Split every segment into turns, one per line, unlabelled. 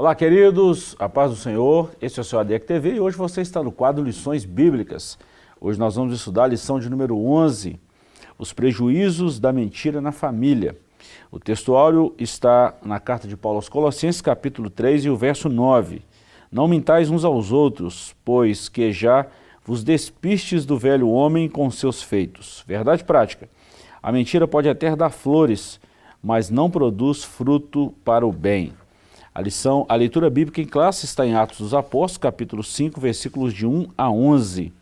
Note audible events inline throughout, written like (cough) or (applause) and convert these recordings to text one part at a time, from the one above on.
Olá, queridos, a paz do Senhor. Esse é o seu ADEC TV e hoje você está no quadro Lições Bíblicas. Hoje nós vamos estudar a lição de número 11, os prejuízos da mentira na família. O textuário está na carta de Paulo aos Colossenses, capítulo 3 e o verso 9. Não mintais uns aos outros, pois que já vos despistes do velho homem com seus feitos. Verdade prática. A mentira pode até dar flores, mas não produz fruto para o bem. A lição, a leitura bíblica em classe está em Atos dos Apóstolos, capítulo 5, versículos de 1 a 11.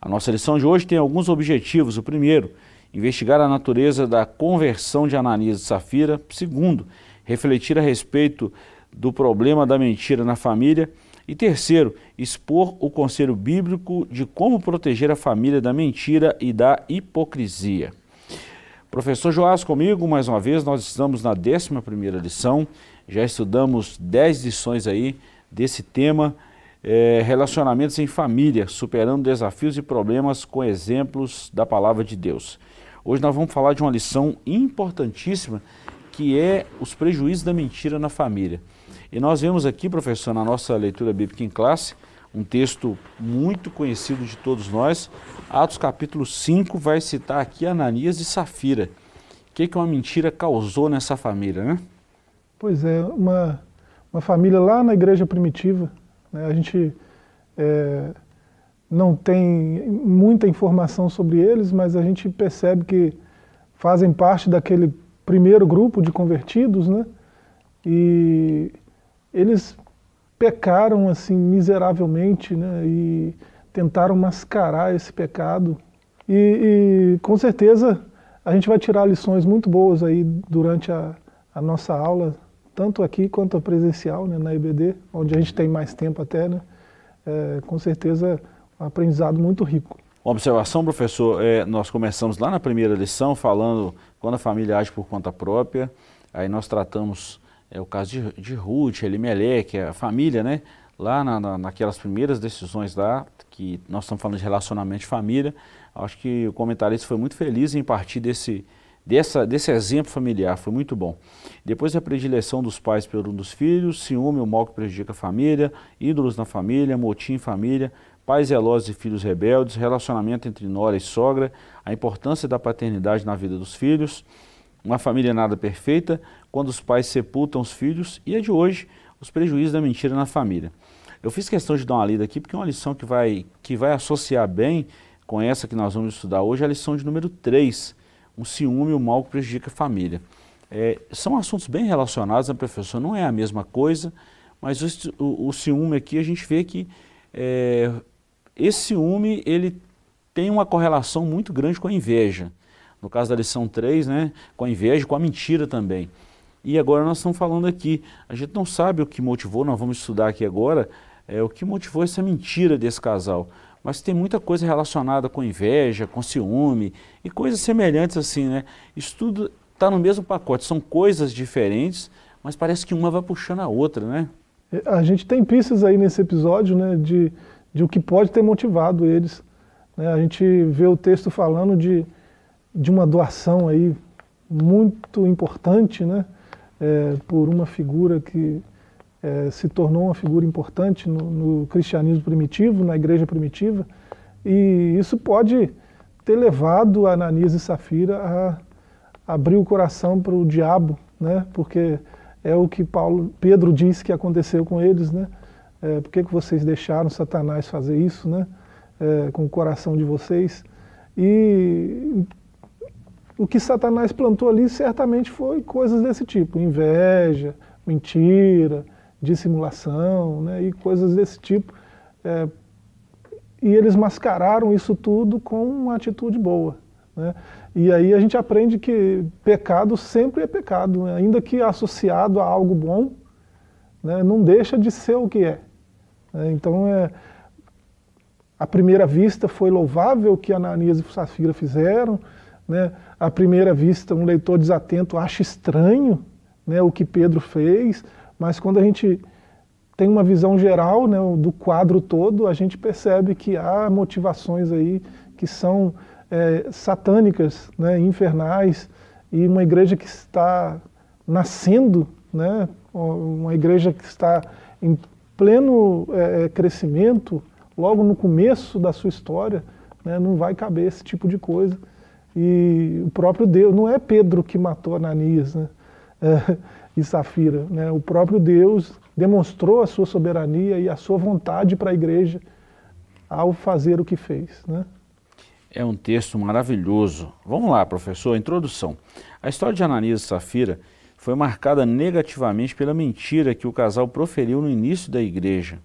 A nossa lição de hoje tem alguns objetivos. O primeiro, investigar a natureza da conversão de Ananias e Safira. Segundo, refletir a respeito do problema da mentira na família. E terceiro, expor o conselho bíblico de como proteger a família da mentira e da hipocrisia. Professor Joás comigo, mais uma vez, nós estamos na 11 primeira lição já estudamos 10 lições aí desse tema, é, relacionamentos em família, superando desafios e problemas com exemplos da palavra de Deus. Hoje nós vamos falar de uma lição importantíssima, que é os prejuízos da mentira na família. E nós vemos aqui, professor, na nossa leitura bíblica em classe, um texto muito conhecido de todos nós. Atos capítulo 5 vai citar aqui Ananias e Safira. O que, que uma mentira causou nessa família, né?
Pois é, uma, uma família lá na igreja primitiva. Né, a gente é, não tem muita informação sobre eles, mas a gente percebe que fazem parte daquele primeiro grupo de convertidos, né? E eles pecaram assim miseravelmente, né? E tentaram mascarar esse pecado. E, e com certeza a gente vai tirar lições muito boas aí durante a, a nossa aula tanto aqui quanto presencial, né, na IBD, onde a gente tem mais tempo até, né, é, com certeza um aprendizado muito rico.
Uma observação, professor, é, nós começamos lá na primeira lição falando quando a família age por conta própria, aí nós tratamos é, o caso de, de Ruth, Elimelech, a família, né, lá na, na, naquelas primeiras decisões lá, que nós estamos falando de relacionamento de família, acho que o comentarista foi muito feliz em partir desse, dessa, desse exemplo familiar, foi muito bom. Depois a predileção dos pais pelo um dos filhos, ciúme, o mal que prejudica a família, ídolos na família, motim em família, pais zelosos e filhos rebeldes, relacionamento entre nora e sogra, a importância da paternidade na vida dos filhos, uma família nada perfeita, quando os pais sepultam os filhos, e a de hoje, os prejuízos da mentira na família. Eu fiz questão de dar uma lida aqui, porque é uma lição que vai, que vai associar bem com essa que nós vamos estudar hoje, a lição de número 3, um ciúme e o mal que prejudica a família. É, são assuntos bem relacionados, né, professor? Não é a mesma coisa, mas o, o, o ciúme aqui a gente vê que é, esse ciúme ele tem uma correlação muito grande com a inveja. No caso da lição 3, né, com a inveja, com a mentira também. E agora nós estamos falando aqui, a gente não sabe o que motivou, nós vamos estudar aqui agora, é, o que motivou essa mentira desse casal mas tem muita coisa relacionada com inveja, com ciúme e coisas semelhantes assim, né? Isso tudo está no mesmo pacote, são coisas diferentes, mas parece que uma vai puxando a outra, né?
É, a gente tem pistas aí nesse episódio, né, de, de o que pode ter motivado eles. Né? A gente vê o texto falando de, de uma doação aí muito importante, né, é, por uma figura que é, se tornou uma figura importante no, no, cristianismo primitivo, na igreja primitiva, e isso pode ter levado Ananias e Safira a abrir o coração para o diabo, né? porque é o que Paulo, Pedro diz que aconteceu com eles, né? É, por que, que vocês deixaram Satanás fazer isso, né? É, com o coração de vocês? E o que Satanás plantou ali certamente foi coisas desse tipo, inveja, mentira, dissimulação né, e coisas desse tipo. É, e eles mascararam isso tudo com uma atitude boa. Né? E aí a gente aprende que pecado sempre é pecado, né? ainda que associado a algo bom, né, não deixa de ser o que é. Né? Então, é, à primeira vista foi louvável o que Ananias e Safira fizeram, né? à primeira vista um leitor desatento acha estranho né, o que Pedro fez, mas quando a gente tem uma visão geral né, do quadro todo, a gente percebe que há motivações aí que são é, satânicas, né, infernais, e uma igreja que está nascendo, né, uma igreja que está em pleno é, crescimento, logo no começo da sua história, né, não vai caber esse tipo de coisa. E o próprio Deus, não é Pedro que matou Ananias né, é, e Safira, né, o próprio Deus demonstrou a sua soberania e a sua vontade para a igreja ao fazer o que fez. Né?
É um texto maravilhoso. Vamos lá, professor, introdução. A história de Ananias e Safira foi marcada negativamente pela mentira que o casal proferiu no início da igreja.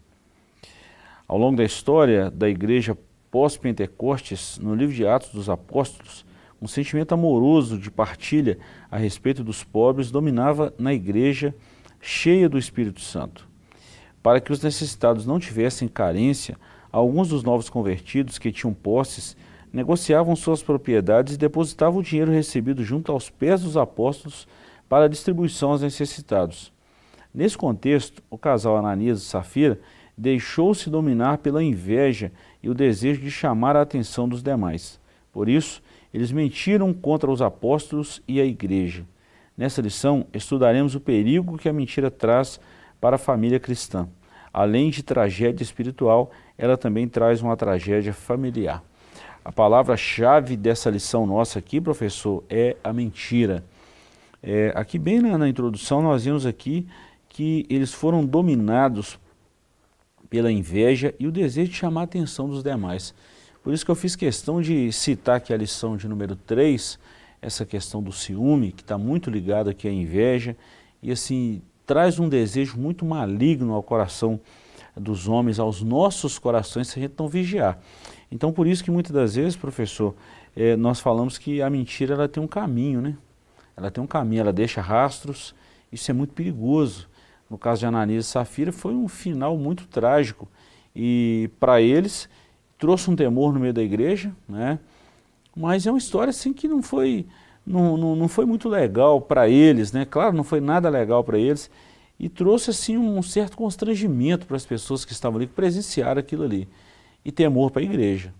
Ao longo da história da igreja pós-Pentecostes, no livro de Atos dos Apóstolos, um sentimento amoroso de partilha a respeito dos pobres dominava na igreja cheia do Espírito Santo. Para que os necessitados não tivessem carência, alguns dos novos convertidos que tinham posses negociavam suas propriedades e depositavam o dinheiro recebido junto aos pés dos apóstolos para distribuição aos necessitados. Nesse contexto, o casal Ananias e Safira deixou-se dominar pela inveja e o desejo de chamar a atenção dos demais. Por isso, eles mentiram contra os apóstolos e a igreja. Nessa lição, estudaremos o perigo que a mentira traz para a família cristã. Além de tragédia espiritual, ela também traz uma tragédia familiar. A palavra-chave dessa lição nossa aqui, professor, é a mentira. É, aqui bem na, na introdução nós vimos aqui que eles foram dominados pela inveja e o desejo de chamar a atenção dos demais. Por isso que eu fiz questão de citar aqui a lição de número 3, essa questão do ciúme, que está muito ligado aqui à inveja, e assim, traz um desejo muito maligno ao coração dos homens, aos nossos corações, se a gente não vigiar. Então, por isso que muitas das vezes, professor, é, nós falamos que a mentira ela tem um caminho, né? Ela tem um caminho, ela deixa rastros, isso é muito perigoso. No caso de Ananias e Safira, foi um final muito trágico. E para eles, trouxe um temor no meio da igreja, né? mas é uma história assim que não foi, não, não, não foi muito legal para eles, né? claro, não foi nada legal para eles, e trouxe assim um certo constrangimento para as pessoas que estavam ali, que presenciaram aquilo ali, e temor para a igreja,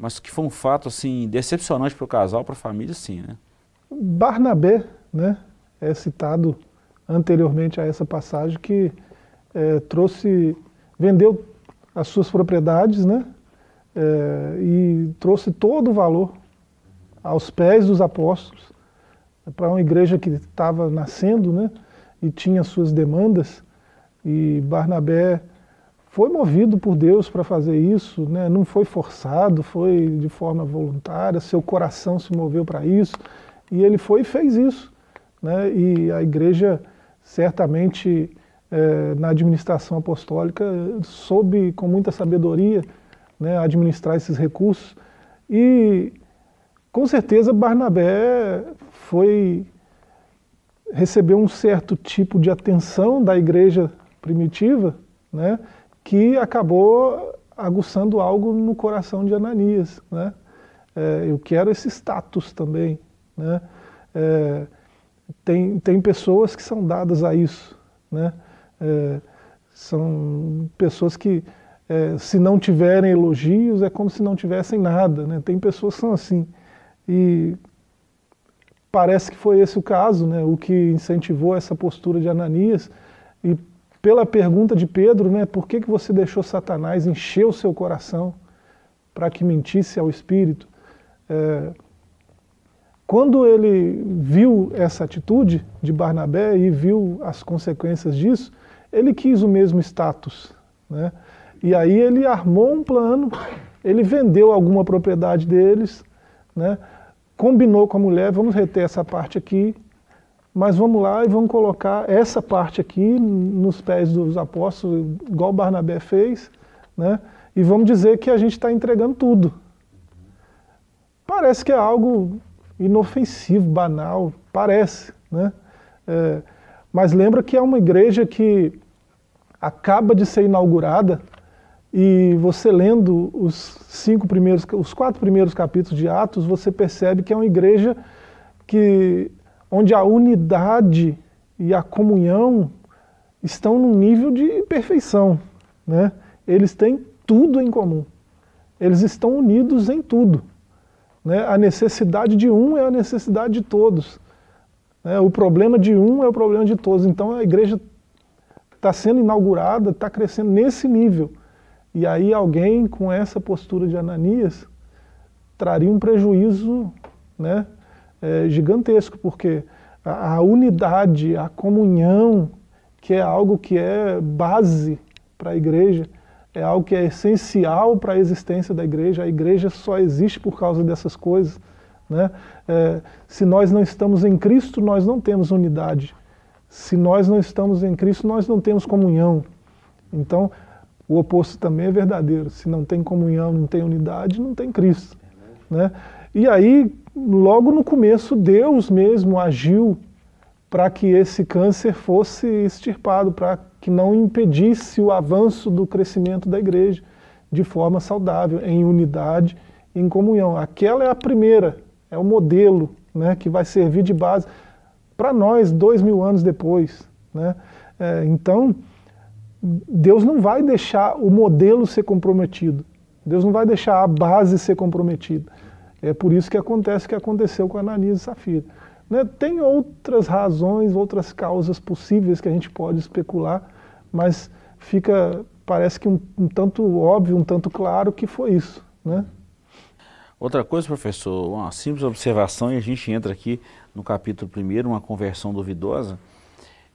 mas que foi um fato assim decepcionante para o casal, para a família, sim. Né?
Barnabé né, é citado anteriormente a essa passagem que é, trouxe, vendeu as suas propriedades, né, é, e trouxe todo o valor aos pés dos apóstolos, para uma igreja que estava nascendo né, e tinha suas demandas, e Barnabé foi movido por Deus para fazer isso, né, não foi forçado, foi de forma voluntária, seu coração se moveu para isso, e ele foi e fez isso. Né, e a igreja certamente é, na administração apostólica soube com muita sabedoria né, administrar esses recursos. E com certeza Barnabé foi recebeu um certo tipo de atenção da igreja primitiva, né, que acabou aguçando algo no coração de Ananias. Né? É, eu quero esse status também. Né? É, tem, tem pessoas que são dadas a isso. Né? É, são pessoas que é, se não tiverem elogios, é como se não tivessem nada. Né? Tem pessoas que são assim. E parece que foi esse o caso, né? o que incentivou essa postura de Ananias. E pela pergunta de Pedro, né, por que, que você deixou Satanás encher o seu coração para que mentisse ao Espírito? É, quando ele viu essa atitude de Barnabé e viu as consequências disso, ele quis o mesmo status. Né? E aí ele armou um plano, ele vendeu alguma propriedade deles, né? combinou com a mulher, vamos reter essa parte aqui, mas vamos lá e vamos colocar essa parte aqui nos pés dos apóstolos, igual Barnabé fez, né? e vamos dizer que a gente está entregando tudo. Parece que é algo inofensivo, banal, parece, né? É, mas lembra que é uma igreja que acaba de ser inaugurada e você lendo os cinco primeiros, os quatro primeiros capítulos de Atos, você percebe que é uma igreja que, onde a unidade e a comunhão estão num nível de perfeição. Né? Eles têm tudo em comum. Eles estão unidos em tudo. Né? A necessidade de um é a necessidade de todos. Né? O problema de um é o problema de todos. Então a igreja está sendo inaugurada, está crescendo nesse nível. E aí alguém com essa postura de Ananias traria um prejuízo né, é, gigantesco, porque a, a unidade, a comunhão, que é algo que é base para a igreja, é algo que é essencial para a existência da igreja. A igreja só existe por causa dessas coisas. Né? É, se nós não estamos em Cristo, nós não temos unidade. Se nós não estamos em Cristo, nós não temos comunhão. Então, o oposto também é verdadeiro. Se não tem comunhão, não tem unidade, não tem Cristo. Né? E aí, logo no começo, Deus mesmo agiu para que esse câncer fosse extirpado, para que não impedisse o avanço do crescimento da igreja de forma saudável, em unidade, em comunhão. Aquela é a primeira, é o modelo né, que vai servir de base para nós dois mil anos depois. Né? É, então, Deus não vai deixar o modelo ser comprometido. Deus não vai deixar a base ser comprometida. É por isso que acontece o que aconteceu com Ananias e Safira. Né? Tem outras razões, outras causas possíveis que a gente pode especular, mas fica, parece que um, um tanto óbvio, um tanto claro que foi isso. Né?
Outra coisa, professor, uma simples observação, e a gente entra aqui no capítulo primeiro, uma conversão duvidosa.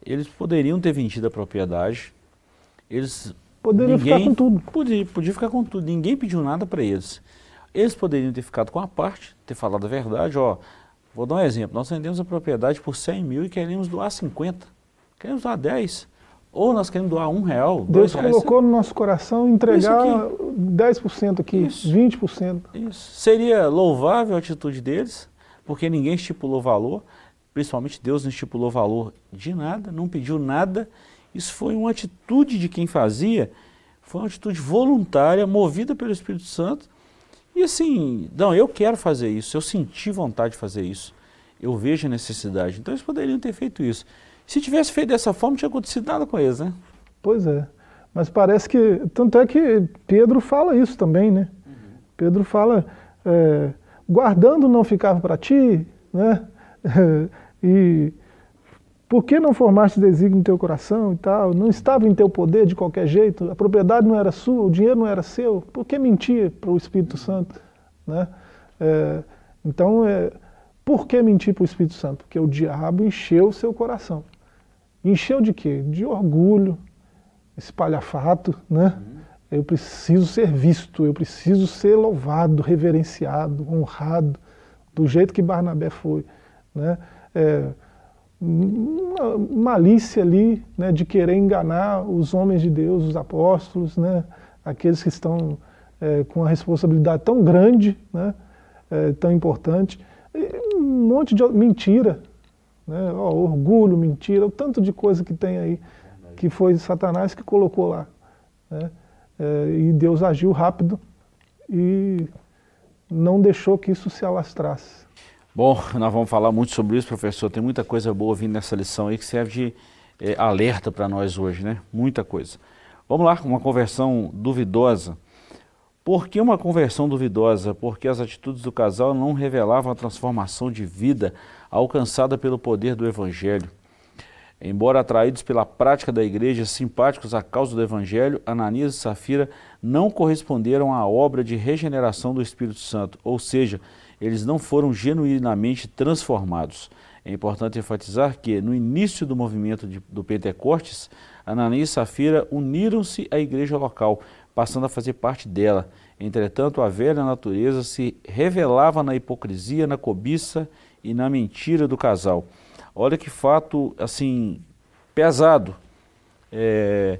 Eles poderiam ter vendido a propriedade, eles
poderiam ficar com tudo.
Podia, podia ficar com tudo, ninguém pediu nada para eles. Eles poderiam ter ficado com a parte, ter falado a verdade, ó, Vou dar um exemplo. Nós vendemos a propriedade por 100 mil e queremos doar 50. Queremos doar 10. Ou nós queremos doar um real,
Deus colocou no nosso coração entregar aqui. 10% aqui, Isso. 20%.
Isso. Seria louvável a atitude deles, porque ninguém estipulou valor, principalmente Deus não estipulou valor de nada, não pediu nada. Isso foi uma atitude de quem fazia, foi uma atitude voluntária, movida pelo Espírito Santo, e assim, não, eu quero fazer isso, eu senti vontade de fazer isso, eu vejo a necessidade. Então eles poderiam ter feito isso. Se tivesse feito dessa forma, não tinha acontecido nada com eles, né?
Pois é. Mas parece que. Tanto é que Pedro fala isso também, né? Uhum. Pedro fala: é, guardando não ficava para ti, né? (laughs) e por que não formaste desígnio no teu coração e tal? Não estava em teu poder de qualquer jeito? A propriedade não era sua, o dinheiro não era seu? Por que mentir para o Espírito Santo? Né? É, então, é, por que mentir para o Espírito Santo? Porque o diabo encheu o seu coração. Encheu de quê? De orgulho, espalhafato, né? Eu preciso ser visto, eu preciso ser louvado, reverenciado, honrado, do jeito que Barnabé foi. Né? É, uma malícia ali né, de querer enganar os homens de Deus, os apóstolos, né, aqueles que estão é, com uma responsabilidade tão grande, né, é, tão importante. E um monte de mentira, né, ó, orgulho, mentira, o tanto de coisa que tem aí, que foi Satanás que colocou lá. Né, é, e Deus agiu rápido e não deixou que isso se alastrasse.
Bom, nós vamos falar muito sobre isso, professor. Tem muita coisa boa vindo nessa lição aí que serve de é, alerta para nós hoje, né? Muita coisa. Vamos lá, uma conversão duvidosa. Por que uma conversão duvidosa? Porque as atitudes do casal não revelavam a transformação de vida alcançada pelo poder do Evangelho. Embora atraídos pela prática da igreja, simpáticos à causa do Evangelho, Ananias e Safira não corresponderam à obra de regeneração do Espírito Santo, ou seja, eles não foram genuinamente transformados. É importante enfatizar que, no início do movimento de, do Pentecostes, Ananias e Safira uniram-se à igreja local, passando a fazer parte dela. Entretanto, a velha natureza se revelava na hipocrisia, na cobiça e na mentira do casal. Olha que fato, assim, pesado. É,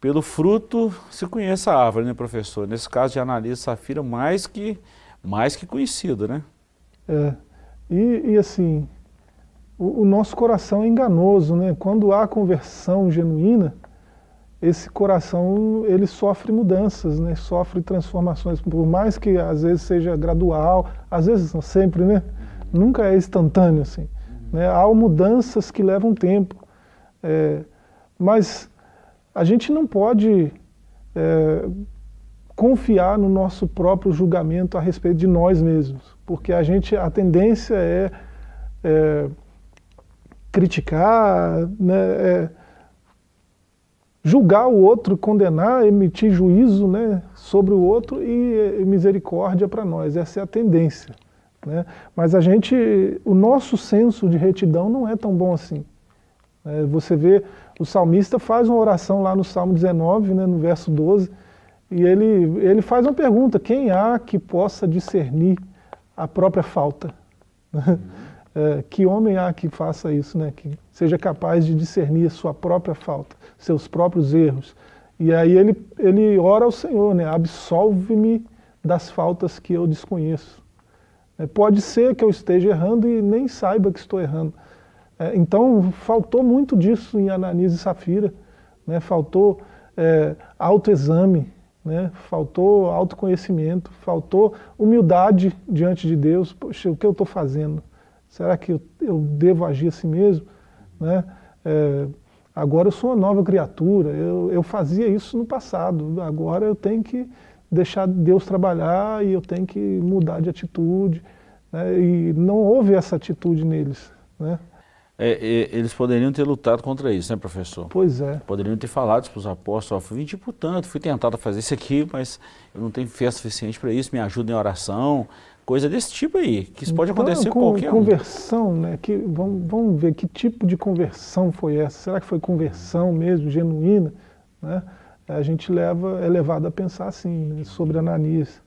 pelo fruto se conhece a árvore, né, professor? Nesse caso de Ananias e Safira, mais que mais que conhecido, né?
É. E, e assim, o, o, nosso coração é enganoso, né? Quando há conversão genuína, esse coração ele sofre mudanças, né? Sofre transformações, por mais que às vezes seja gradual, às vezes não sempre, né? Nunca é instantâneo assim. Né? Há mudanças que levam tempo, é, mas a gente não pode é, confiar no nosso próprio julgamento a respeito de nós mesmos, porque a gente, a tendência é, é criticar, né, é julgar o outro, condenar, emitir juízo né, sobre o outro e, e misericórdia para nós. Essa é a tendência. Né? Mas a gente, o nosso senso de retidão não é tão bom assim. É, você vê, o salmista faz uma oração lá no Salmo 19, né, no verso 12, e ele, ele faz uma pergunta: quem há que possa discernir a própria falta? Uhum. (laughs) É, que homem há que faça isso, né? que seja capaz de discernir a sua própria falta, seus próprios erros? E aí ele, ele ora ao Senhor, né? absolve-me das faltas que eu desconheço. É, pode ser que eu esteja errando e nem saiba que estou errando. É, então, faltou muito disso em Ananias e Safira. Né? Faltou é, autoexame, né? faltou autoconhecimento, faltou humildade diante de Deus. Poxa, o que eu estou fazendo? Será que eu, eu, devo agir assim mesmo? Né? É, agora eu sou uma nova criatura, eu, eu fazia isso no passado, agora eu tenho que deixar Deus trabalhar e eu tenho que mudar de atitude. Né? E não houve essa atitude neles. Né?
É, é, eles poderiam ter lutado contra isso, né, professor?
Pois é.
Poderiam ter falado para os apóstolos, fui tipo tanto, fui tentado fazer isso aqui, mas eu não tenho fé suficiente para isso, me ajuda em oração, coisa desse tipo aí, que isso pode então, acontecer com qualquer
conversão, um. né? Que, vamos, vamos ver que tipo de conversão foi essa. Será que foi conversão mesmo, genuína? Né? A gente leva, é levado a pensar assim, né, sobre Ananias.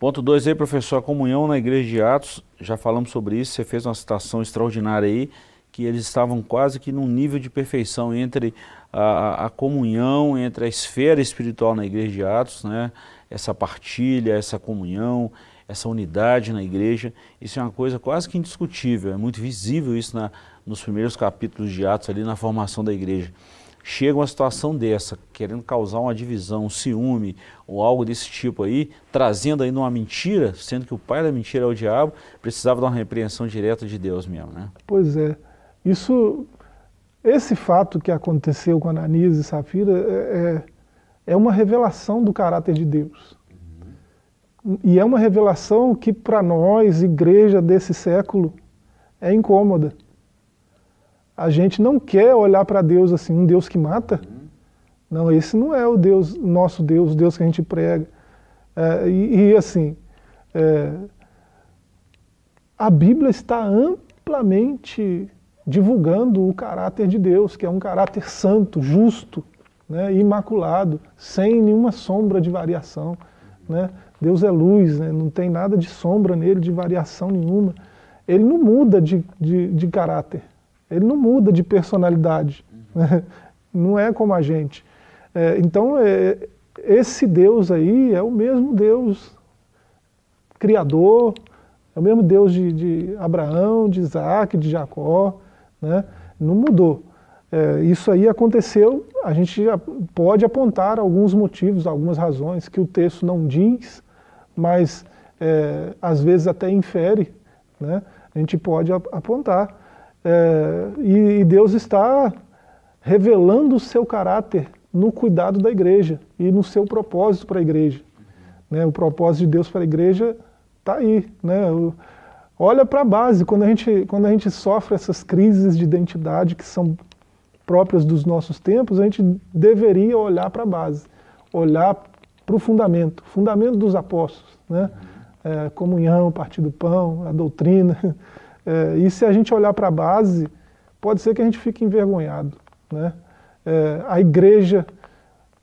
Ponto 2 aí, professor, a comunhão na igreja de Atos, já falamos sobre isso, você fez uma citação extraordinária aí, que eles estavam quase que num nível de perfeição entre a, a, comunhão, entre a esfera espiritual na igreja de Atos, né? essa partilha, essa comunhão, essa unidade na igreja, isso é uma coisa quase que indiscutível, é muito visível isso na, nos primeiros capítulos de Atos ali na formação da igreja chega uma situação dessa, querendo causar uma divisão, um ciúme ou algo desse tipo aí, trazendo ainda uma mentira, sendo que o pai da mentira é o diabo, precisava dar uma repreensão direta de Deus mesmo, né?
Pois é. Isso, esse fato que aconteceu com Ananias e Safira é, é, é uma revelação do caráter de Deus. E é uma revelação que para nós, igreja desse século, é incômoda a gente não quer olhar para Deus assim, um Deus que mata. Não, esse não é o Deus, nosso Deus, o Deus que a gente prega. É, e, e, assim, é, a Bíblia está amplamente divulgando o caráter de Deus, que é um caráter santo, justo, né, imaculado, sem nenhuma sombra de variação. Né? Deus é luz, né, não tem nada de sombra nele, de variação nenhuma. Ele não muda de, de, de caráter. Ele não muda de personalidade, né? não é como a gente. É, então, é, esse Deus aí é o mesmo Deus criador, é o mesmo Deus de, de Abraão, de Isaac, de Jacó, né? não mudou. É, isso aí aconteceu, a gente pode apontar alguns motivos, algumas razões que o texto não diz, mas é, às vezes até infere, né? a gente pode apontar. É, e, e Deus está revelando o seu caráter no cuidado da igreja e no seu propósito para a igreja. Né, o propósito de Deus para a igreja está aí. Né, o, olha para a base, quando a, gente, quando a gente sofre essas crises de identidade que são próprias dos nossos tempos, a gente deveria olhar para a base, olhar para o fundamento, fundamento dos apóstolos, né? É, comunhão, partir do pão, a doutrina, É, e se a gente olhar para a base, pode ser que a gente fique envergonhado. Né? É, a igreja,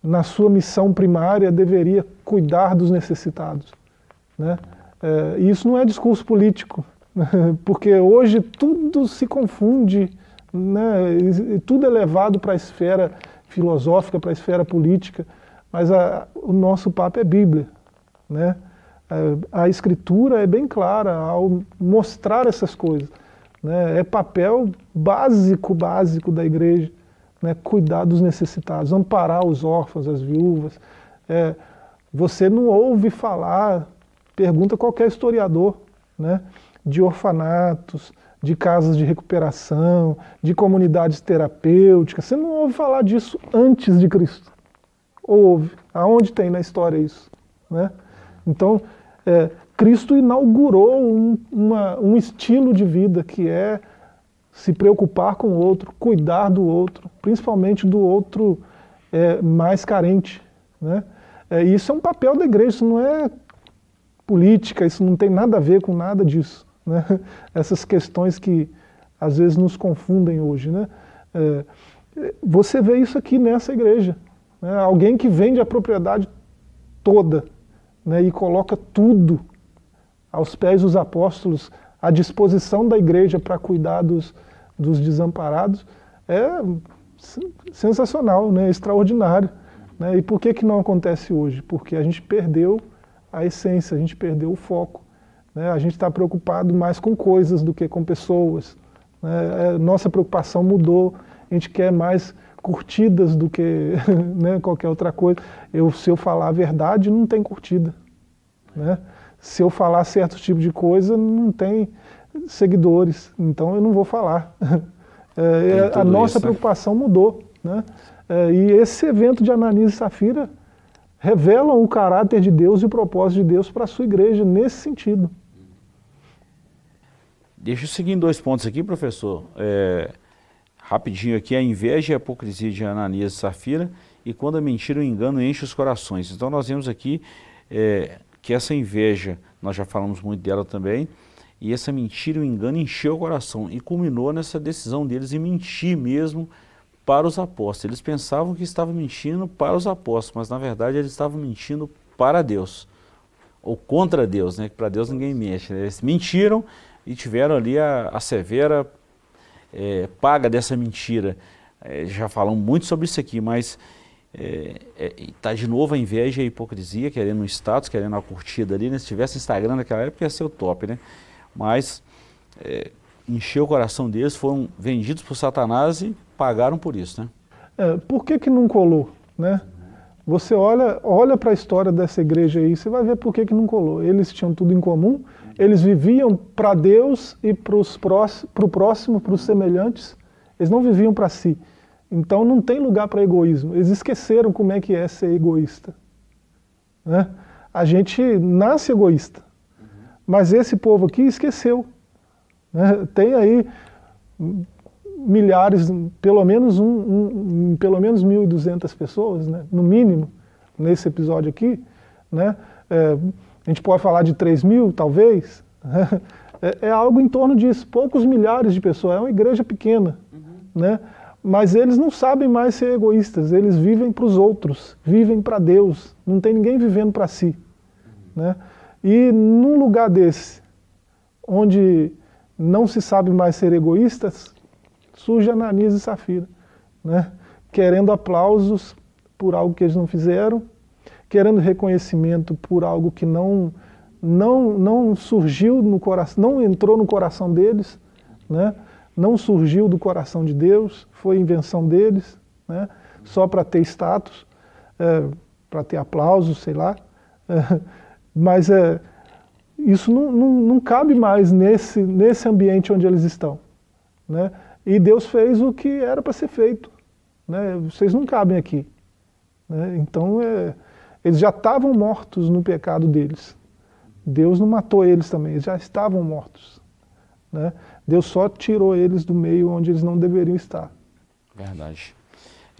na sua missão primária, deveria cuidar dos necessitados. Né? É, e isso não é discurso político, né? (laughs) porque hoje tudo se confunde, né? tudo é levado para a esfera filosófica, para a esfera política, mas a, o nosso papo é Bíblia. Né? A escritura é bem clara ao mostrar essas coisas. Né? É papel básico, básico da igreja, né? cuidar dos necessitados, amparar os órfãos, as viúvas. É, você não ouve falar, pergunta qualquer historiador, né? de orfanatos, de casas de recuperação, de comunidades terapêuticas. Você não ouve falar disso antes de Cristo. Ou ouve? Aonde tem na história isso? Né? Então, é, Cristo inaugurou um, uma, um estilo de vida que é se preocupar com o outro, cuidar do outro, principalmente do outro é, mais carente. Né? É, isso é um papel da igreja, isso não é política, isso não tem nada a ver com nada disso. Né? (laughs) Essas questões que às vezes nos confundem hoje. Né? É, você vê isso aqui nessa igreja. Né? Alguém que vende a propriedade toda né? e coloca tudo aos pés dos apóstolos, à disposição da igreja para cuidar dos, dos desamparados, é sensacional, né? extraordinário. Né? E por que, que não acontece hoje? Porque a gente perdeu a essência, a gente perdeu o foco. Né? A gente está preocupado mais com coisas do que com pessoas. Né? É, nossa preocupação mudou, a gente quer mais curtidas do que (laughs) né, qualquer outra coisa. Eu, se eu falar a verdade, não tem curtida. Né? Se eu falar certo tipo de coisa, não tem seguidores, então eu não vou falar. (laughs) É, a nossa isso, né? preocupação né? mudou. Né? É, e esse evento de Ananias e Safira revelam o caráter de Deus e o propósito de Deus para a sua igreja nesse sentido.
Deixa eu seguir em dois pontos aqui, professor. É, rapidinho aqui, a inveja e a hipocrisia de Ananias e Safira e quando a mentira e o engano enche os corações. Então nós vemos aqui é, que essa inveja, nós já falamos muito dela também, e essa mentira e o engano encheu o coração e culminou nessa decisão deles em mentir mesmo para os apóstolos. Eles pensavam que estavam mentindo para os apóstolos, mas na verdade eles estavam mentindo para Deus, ou contra Deus, né? que para Deus ninguém mexe. Né? Eles mentiram e tiveram ali a, a severa é, paga dessa mentira. É, já falamos muito sobre isso aqui, mas está é, é de novo a inveja e a hipocrisia, querendo um status, querendo uma curtida ali. Né? Se tivesse Instagram naquela época ia ser o top, né? Mas encheu o coração deles, foram vendidos por Satanás e pagaram por isso, né?
É, por que que não colou, né? Você olha, olha para a história dessa igreja aí, você vai ver por que que não colou. Eles tinham tudo em comum, eles viviam para Deus e para o próximo, para os semelhantes. Eles não viviam para si. Então não tem lugar para egoísmo. Eles esqueceram como é que é ser egoísta. Né? A gente nasce egoísta. Mas esse povo aqui esqueceu. Né? Tem aí milhares, pelo menos, um, um, pelo menos 1.200 pessoas, né, no mínimo, nesse episódio aqui. Né, é, a gente pode falar de 3 mil, talvez. (laughs) É, é, algo em torno disso, poucos milhares de pessoas. É uma igreja pequena. Uhum. Né, mas eles não sabem mais ser egoístas, eles vivem para os outros, vivem para Deus. Não tem ninguém vivendo para si. Uhum. Né, e num lugar desse, onde não se sabe mais ser egoístas, surge Ananias e Safira, né? querendo aplausos por algo que eles não fizeram, querendo reconhecimento por algo que não, não, não surgiu no coração, não entrou no coração deles, né? não surgiu do coração de Deus, foi invenção deles, né? só para ter status, é, para ter aplausos, sei lá. É, (laughs) mas é, isso não, não, não cabe mais nesse, nesse ambiente onde eles estão. Né? E Deus fez o que era para ser feito. Né? Vocês não cabem aqui. Né? Então, é, eles já estavam mortos no pecado deles. Deus não matou eles também, eles já estavam mortos. Né? Deus só tirou eles do meio onde eles não deveriam estar.
Verdade.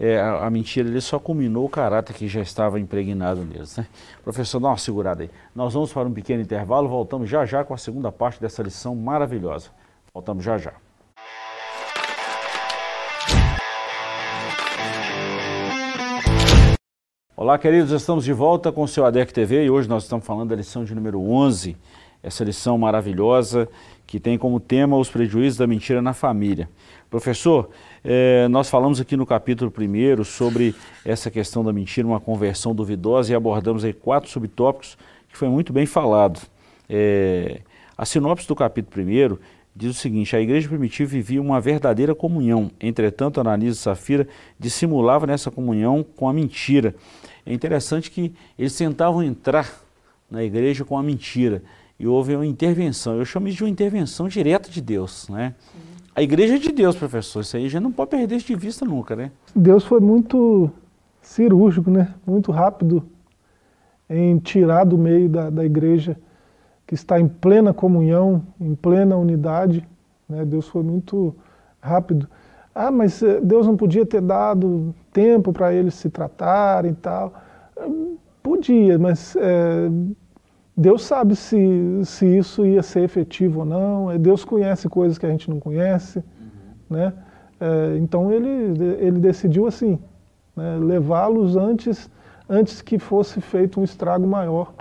É, a, a, mentira ele só culminou o caráter que já estava impregnado neles. Né? Professor, dá uma segurada aí. Nós vamos para um pequeno intervalo, voltamos já já com a segunda parte dessa lição maravilhosa. Voltamos já já. Olá, queridos, estamos de volta com o seu ADEC TV e hoje nós estamos falando da lição de número 11, essa lição maravilhosa que tem como tema os prejuízos da mentira na família. Professor, eh, nós falamos aqui no capítulo 1 sobre essa questão da mentira, uma conversão duvidosa e abordamos aí quatro subtópicos que foi muito bem falado. Eh, a sinopse do capítulo 1 diz o seguinte, a igreja primitiva vivia uma verdadeira comunhão, entretanto Ananias e Safira dissimulava nessa comunhão com a mentira. É interessante que eles tentavam entrar na igreja com a mentira e houve uma intervenção. Eu chamo isso de uma intervenção direta de Deus, né? Sim. A igreja é de Deus, professor. Isso aí gente não pode perder de vista nunca, né?
Deus foi muito cirúrgico, né? Muito rápido em tirar do meio da, da igreja que está em plena comunhão, em plena unidade. Né? Deus foi muito rápido. Ah, mas eh, Deus não podia ter dado tempo para eles se tratarem e tal. Podia, mas é, Deus sabe se, se isso ia ser efetivo ou não. Deus conhece coisas que a gente não conhece. Uhum. Né? É, então ele, ele decidiu assim, né, levá-los antes, antes que fosse feito um estrago maior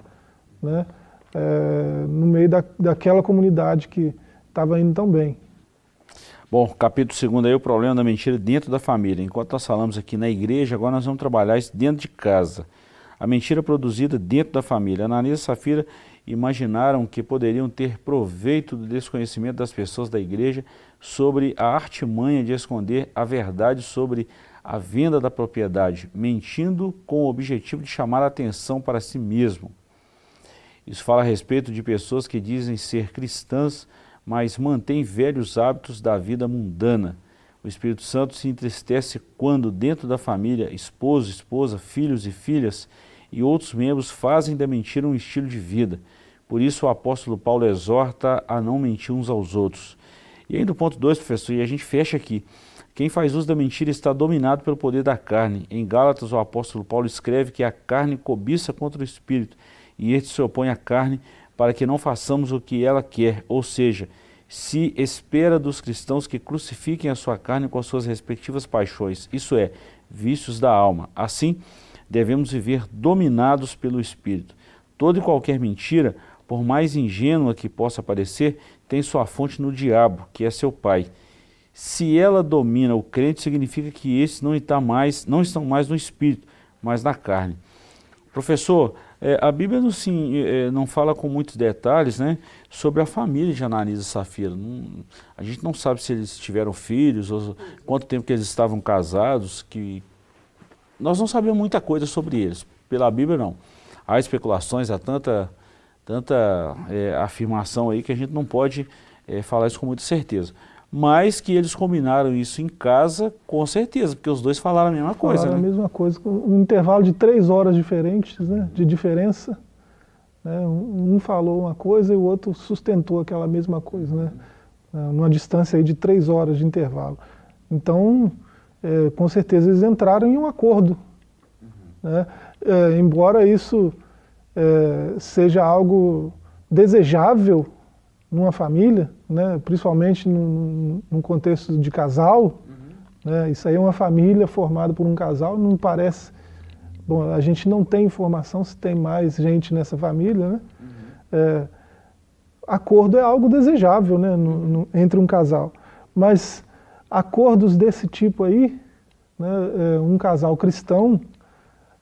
né, é, no meio da, daquela comunidade que estava indo tão bem.
Bom, capítulo 2 aí, o problema da mentira dentro da família. Enquanto nós falamos aqui na igreja, agora nós vamos trabalhar isso dentro de casa. A mentira produzida dentro da família. Ananias e Safira imaginaram que poderiam ter proveito do desconhecimento das pessoas da igreja sobre a artimanha de esconder a verdade sobre a venda da propriedade, mentindo com o objetivo de chamar a atenção para si mesmo. Isso fala a respeito de pessoas que dizem ser cristãs, mas mantêm velhos hábitos da vida mundana. O Espírito Santo se entristece quando, dentro da família, esposo, esposa, filhos e filhas e outros membros fazem da mentira um estilo de vida. Por isso o apóstolo Paulo exorta a não mentir uns aos outros. E ainda o ponto 2, professor, e a gente fecha aqui. Quem faz uso da mentira está dominado pelo poder da carne. Em Gálatas, o apóstolo Paulo escreve que a carne cobiça contra o espírito, e este se opõe à carne para que não façamos o que ela quer, ou seja, se espera dos cristãos que crucifiquem a sua carne com as suas respectivas paixões, isso é, vícios da alma. Assim, devemos viver dominados pelo Espírito. Toda e qualquer mentira, por mais ingênua que possa parecer, tem sua fonte no diabo, que é seu pai. Se ela domina o crente, significa que esses não, está mais, não estão mais no espírito, mas na carne. Professor, é, a Bíblia não, sim, é, não fala com muitos detalhes né, sobre a família de Ananias e Safira. Não, a gente não sabe se eles tiveram filhos, ou quanto tempo que eles estavam casados. Que... Nós não sabemos muita coisa sobre eles. Pela Bíblia, não. Há especulações, há tanta tanta é, afirmação aí que a gente não pode é, falar isso com muita certeza. Mas que eles combinaram isso em casa, com certeza, porque os dois falaram a mesma coisa.
Falaram
né?
a mesma coisa, com um intervalo de três horas diferentes, né, de diferença. Né, um falou uma coisa e o outro sustentou aquela mesma coisa, né, numa distância aí de três horas de intervalo. Então, é, com certeza eles entraram em um acordo. Uhum. Né, é, embora isso é, seja algo desejável numa família, né, principalmente num, num contexto de casal, uhum. né, isso aí é uma família formada por um casal, não parece... Bom, a gente não tem informação se tem mais gente nessa família, né? Uhum. É, acordo é algo desejável né, no, no, entre um casal, mas acordos desse tipo aí, né, é, um casal cristão,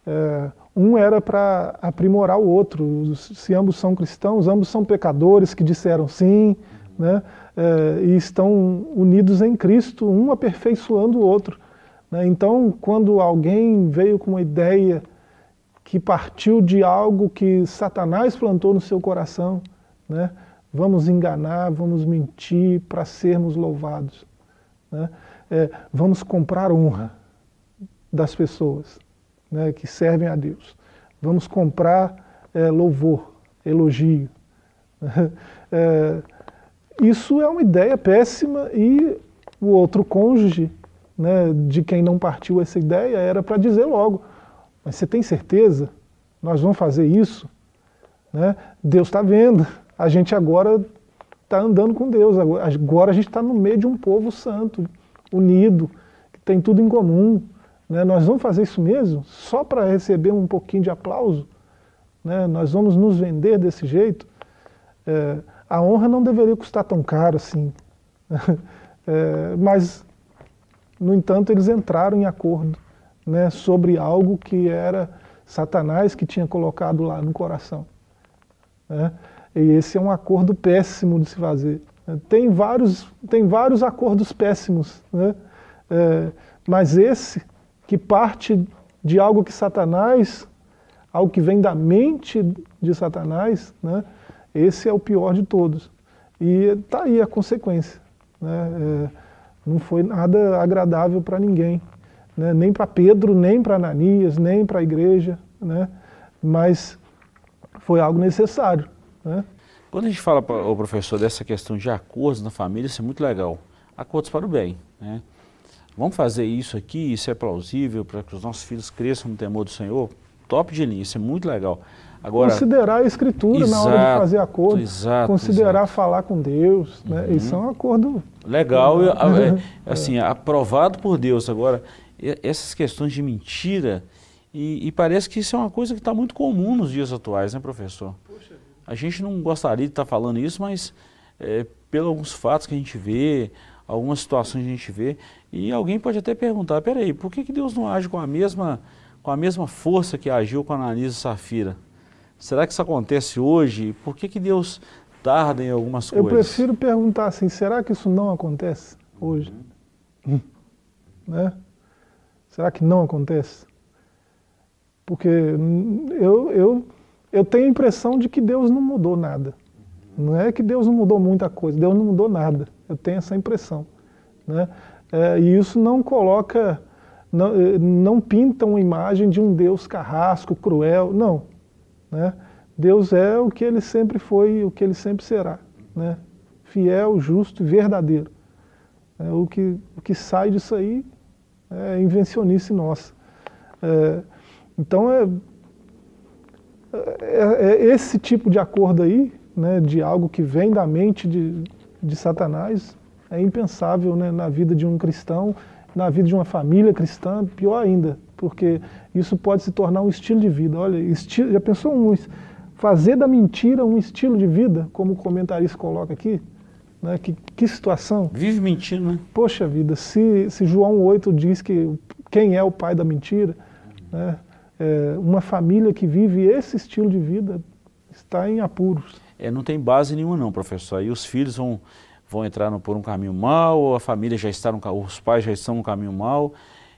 é, um era para aprimorar o outro. Se ambos são cristãos, ambos são pecadores que disseram sim, né? É, e estão unidos em Cristo, um aperfeiçoando o outro. Né? Então, quando alguém veio com uma ideia que partiu de algo que Satanás plantou no seu coração, né? vamos enganar, vamos mentir para sermos louvados. Né? É, vamos comprar honra das pessoas né, que servem a Deus. Vamos comprar é, louvor, elogio. (laughs) É, isso é uma ideia péssima e o outro cônjuge, né, de quem não partiu essa ideia, era para dizer logo, mas você tem certeza? Nós vamos fazer isso? Né? Deus está vendo, a gente agora está andando com Deus, agora a gente está no meio de um povo santo, unido, que tem tudo em comum. Né? Nós vamos fazer isso mesmo só para receber um pouquinho de aplauso? Né? Nós vamos nos vender desse jeito? É, a honra não deveria custar tão caro assim. (laughs) é, mas, no entanto, eles entraram em acordo né, sobre algo que era Satanás que tinha colocado lá no coração. Né? E esse é um acordo péssimo de se fazer. Tem vários, tem vários acordos péssimos, né? É, mas esse que parte de algo que Satanás, algo que vem da mente de Satanás, né? esse é o pior de todos. E está aí a consequência. Né? É, não foi nada agradável para ninguém, né? nem para Pedro, nem para Ananias, nem para a igreja, né? mas foi algo necessário. Né?
Quando a gente fala, o professor, dessa questão de acordos na família, isso é muito legal. Acordos para o bem. Né? Vamos fazer isso aqui, isso é plausível para que os nossos filhos cresçam no temor do Senhor, top de linha, isso é muito legal.
Agora, considerar a escritura exato, na hora de fazer acordo,
exato,
considerar exato. falar com Deus, né? Uhum. isso é um acordo
legal, (laughs) é, assim, aprovado por Deus. Agora, essas questões de mentira, e, e parece que isso é uma coisa que está muito comum nos dias atuais, né, professor? A gente não gostaria de estar tá falando isso, mas é, pelos alguns fatos que a gente vê, algumas situações a gente vê, e alguém pode até perguntar, peraí, por que, que Deus não age com a mesma, com a mesma força que agiu com a Ananisa e Safira? Será que isso acontece hoje? Por que, que Deus tarda em algumas
coisas?
Eu
prefiro perguntar assim, será que isso não acontece hoje? Uhum. (laughs) Né? Será que não acontece? Porque eu, eu, eu tenho a impressão de que Deus não mudou nada. Não é que Deus não mudou muita coisa, Deus não mudou nada. Eu tenho essa impressão. Né? É, e isso não coloca, não, eh, não pinta uma imagem de um Deus carrasco, cruel. Não. Né? Deus é o que ele sempre foi e o que ele sempre será. Né? Fiel, justo e verdadeiro. É, o, que, o que sai disso aí é invencionice nossa. É, então, é, é, é, esse tipo de acordo aí, né, de algo que vem da mente de, de Satanás, é impensável né, na vida de um cristão, na vida de uma família cristã, pior ainda, porque isso pode se tornar um estilo de vida. Olha, estilo, já pensou um, fazer da mentira um estilo de vida, como o comentarista coloca aqui? Né, que, que situação?
Vive mentindo, né?
Poxa vida, se, se João 8 diz que quem é o pai da mentira, né, é, uma família que vive esse estilo de vida está em apuros.
É, não tem base nenhuma não, professor. Aí os filhos vão, vão entrar no, por um caminho mal, a família já está no, os pais já estão no caminho mal.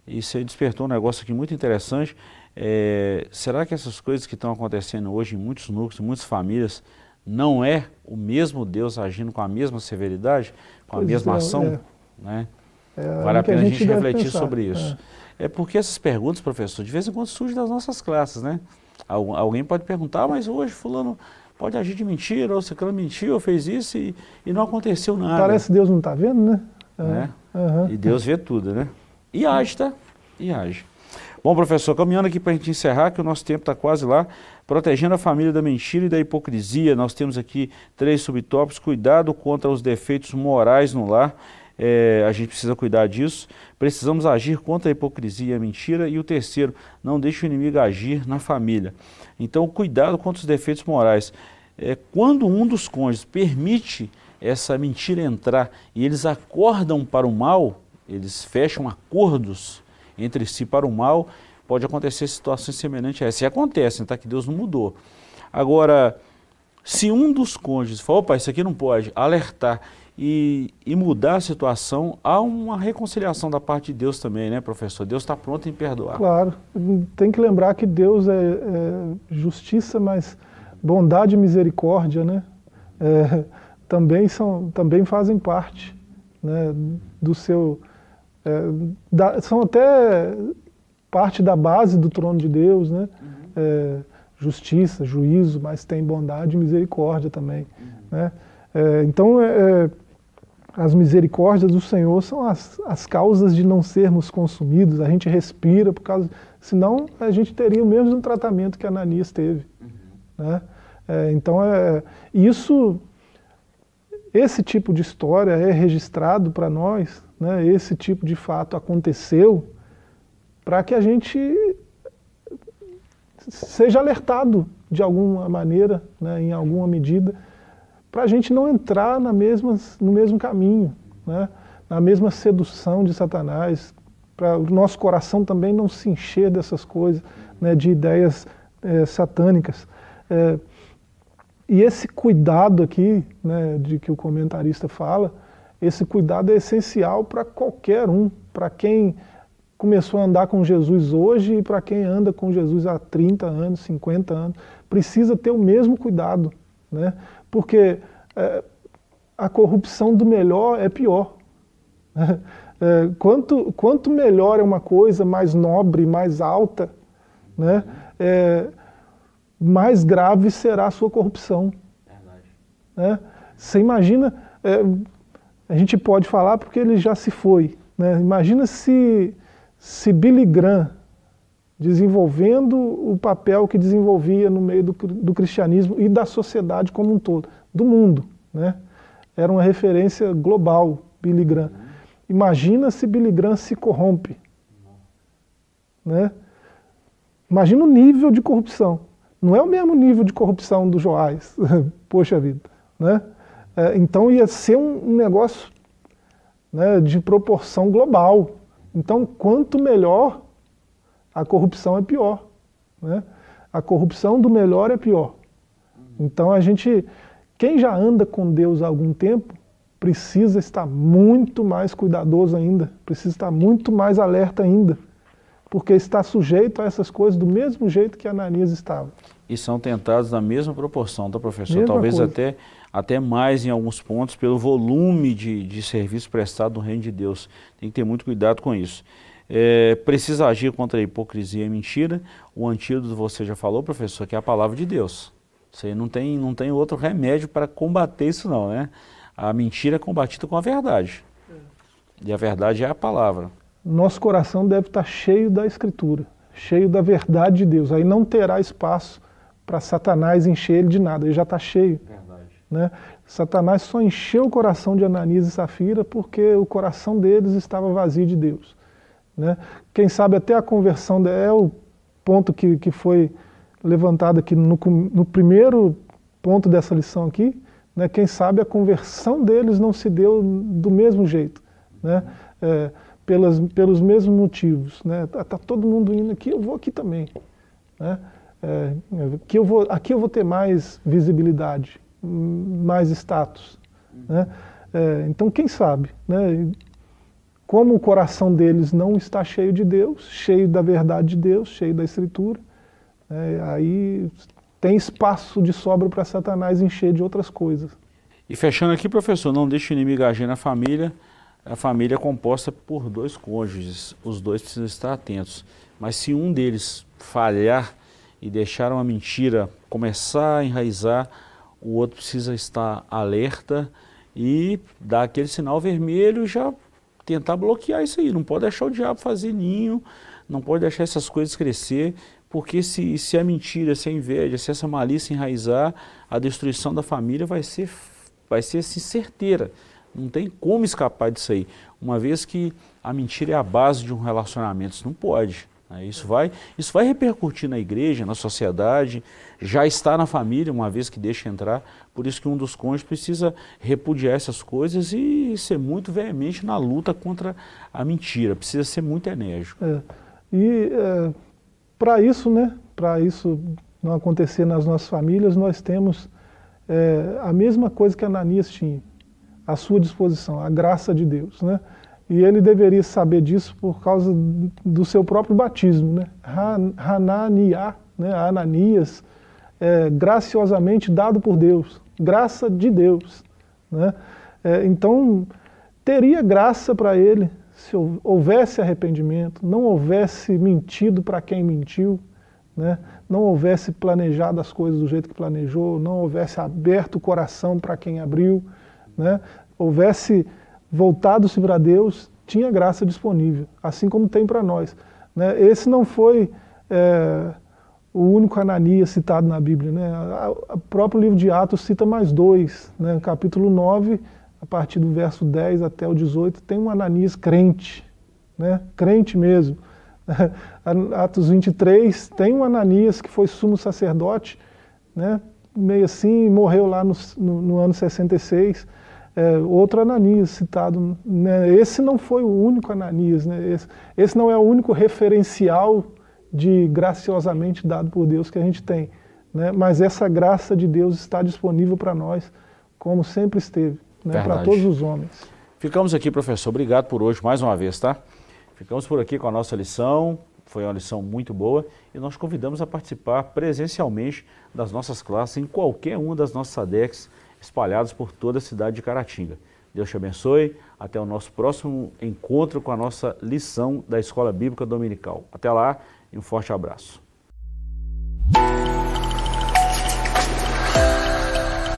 E você despertou um negócio aqui muito interessante. É, será que essas coisas que estão acontecendo hoje em muitos núcleos, em muitas famílias, não é o mesmo Deus agindo com a mesma severidade, com a pois mesma é, ação? É. Né? É, vale a pena a gente, a refletir pensar. sobre isso. É. Porque essas perguntas, professor, de vez em quando surgem das nossas classes, né? Alguém pode perguntar, ah, mas hoje fulano pode agir de mentira, ou ciclano mentiu, ou fez isso e, e não aconteceu nada.
Parece que Deus não está vendo, né?
né? Uhum. E Deus vê tudo, né? E age, tá? E age. Bom, professor, caminhando aqui para a gente encerrar, que o nosso tempo está quase lá, protegendo a família da mentira e da hipocrisia, nós temos aqui três subtópicos, cuidado contra os defeitos morais no lar, é, a gente precisa cuidar disso. Precisamos agir contra a hipocrisia e a mentira. E o terceiro, não deixe o inimigo agir na família. Então, cuidado contra os defeitos morais. É, quando um dos cônjuges permite essa mentira entrar e eles acordam para o mal, eles fecham acordos entre si para o mal, pode acontecer situações semelhantes a essa. E acontece, tá? que Deus não mudou. Agora, se um dos cônjuges falar, opa, isso aqui não pode, alertar e, e, mudar a situação, há uma reconciliação da parte de Deus também, né, professor? Deus está pronto em perdoar.
Claro, tem que lembrar que Deus é, é justiça, mas bondade e misericórdia, né, é, também, são, também fazem parte né, do seu... É, da, são até parte da base do trono de Deus, né? Uhum. É, justiça, juízo, mas tem bondade e misericórdia também, uhum. né? É, então, é, as misericórdias do Senhor são as, as causas de não sermos consumidos. A gente respira por causa. Senão a gente teria o mesmo tratamento que Ananias teve. Uhum. Né? É, então é isso, esse tipo de história é registrado para nós, né? esse tipo de fato aconteceu para que a gente seja alertado de alguma maneira, né? em alguma medida, para a gente não entrar na mesma, no mesmo caminho, né? na mesma sedução de Satanás, para o nosso coração também não se encher dessas coisas, né? de ideias é, satânicas. É, e esse cuidado aqui, né, de que o comentarista fala, esse cuidado é essencial para qualquer um, para quem começou a andar com Jesus hoje e para quem anda com Jesus há 30 anos, 50 anos, precisa ter o mesmo cuidado, né? Porque é, a corrupção do melhor é pior. (laughs) É, quanto, quanto melhor é uma coisa, mais nobre, mais alta, né, é, mais grave será a sua corrupção. Né? Você imagina, é, a gente pode falar porque ele já se foi, Né? Imagina se, se Billy Graham, desenvolvendo o papel que desenvolvia no meio do, do cristianismo e da sociedade como um todo, do mundo. Né? Era uma referência global, Billy Graham. Imagina se Billy Graham se corrompe. Né? Imagina o nível de corrupção. Não é o mesmo nível de corrupção do Joás, (laughs) poxa vida. Né? É, então ia ser um, negócio né, de proporção global. Então, quanto melhor, a corrupção é pior. Né? A corrupção do melhor é pior. Então a gente, quem já anda com Deus há algum tempo, precisa estar muito mais cuidadoso ainda, precisa estar muito mais alerta ainda, porque está sujeito a essas coisas do mesmo jeito que Ananias estava.
E são tentados na mesma proporção, tá professor? Mesma Talvez coisa. até até mais em alguns pontos, pelo volume de, de serviço prestado no reino de Deus. Tem que ter muito cuidado com isso. É, precisa agir contra a hipocrisia e mentira. O antídoto, você já falou, professor, que é a palavra de Deus. Você não tem, não tem outro remédio para combater isso não, né? A mentira é combatida com a verdade. E a verdade é a palavra.
Nosso coração deve estar cheio da Escritura, cheio da verdade de Deus. Aí não terá espaço para Satanás encher ele de nada, ele já está cheio. Verdade. Né? Satanás só encheu o coração de Ananias e Safira porque o coração deles estava vazio de Deus. Né? Quem sabe até a conversão é o ponto que, que foi levantado aqui no, no primeiro ponto dessa lição aqui, né, quem sabe a conversão deles não se deu do mesmo jeito, né, é, pelas, pelos mesmos motivos. Né, tá, tá, todo mundo indo aqui, eu vou aqui também. Né, é, aqui, eu vou, aqui eu vou ter mais visibilidade, mais status. Né, é, então, quem sabe? Né, como o coração deles não está cheio de Deus, cheio da verdade de Deus, cheio da Escritura, né, aí tem espaço de sobra para Satanás encher de outras coisas.
E fechando aqui, professor, não deixe o inimigo agir na família. A família é composta por dois cônjuges, os dois precisam estar atentos. Mas se um deles falhar e deixar uma mentira começar a enraizar, o outro precisa estar alerta e dar aquele sinal vermelho e já tentar bloquear isso aí. Não pode deixar o diabo fazer ninho, não pode deixar essas coisas crescer. Porque se, se a mentira, se a inveja, se essa malícia enraizar, a destruição da família vai ser, vai ser assim, certeira. Não tem como escapar disso aí. Uma vez que a mentira é a base de um relacionamento, isso não pode. Né? Isso, vai, isso vai repercutir na igreja, na sociedade, já está na família, uma vez que deixa entrar. Por isso que um dos cônjuges precisa repudiar essas coisas e ser muito veemente na luta contra a mentira. Precisa ser muito enérgico.
É. E... É para isso, né, para isso não acontecer nas nossas famílias, nós temos é, a mesma coisa que Ananias tinha, à sua disposição, a graça de Deus. Né? E ele deveria saber disso por causa do seu próprio batismo. Né? Hananiah, né? Ananias, é, graciosamente dado por Deus, graça de Deus. Né? É, então, teria graça para ele se houvesse arrependimento, não houvesse mentido para quem mentiu, né? não houvesse planejado as coisas do jeito que planejou, não houvesse aberto o coração para quem abriu, né? houvesse voltado-se para Deus, tinha graça disponível, assim como tem para nós. Né? Esse não foi é, o único Ananias citado na Bíblia. Né? O próprio livro de Atos cita mais dois, né? capítulo 9, a partir do verso 10 até o 18, tem um Ananias crente, né? crente mesmo. (laughs) Atos 23, tem um Ananias que foi sumo sacerdote, né? meio assim, morreu lá no, no, no ano 66. É, outro Ananias citado. Né? Esse não foi o único Ananias, né? esse, esse não é o único referencial de graciosamente dado por Deus que a gente tem. Né? Mas essa graça de Deus está disponível para nós, como sempre esteve né, para todos os homens.
Ficamos aqui, professor. Obrigado por hoje mais uma vez, tá? Ficamos por aqui com a nossa lição. Foi uma lição muito boa e nós convidamos a participar presencialmente das nossas classes em qualquer uma das nossas SADEX espalhados por toda a cidade de Caratinga. Deus te abençoe. Até o nosso próximo encontro com a nossa lição da Escola Bíblica Dominical. Até lá e um forte abraço.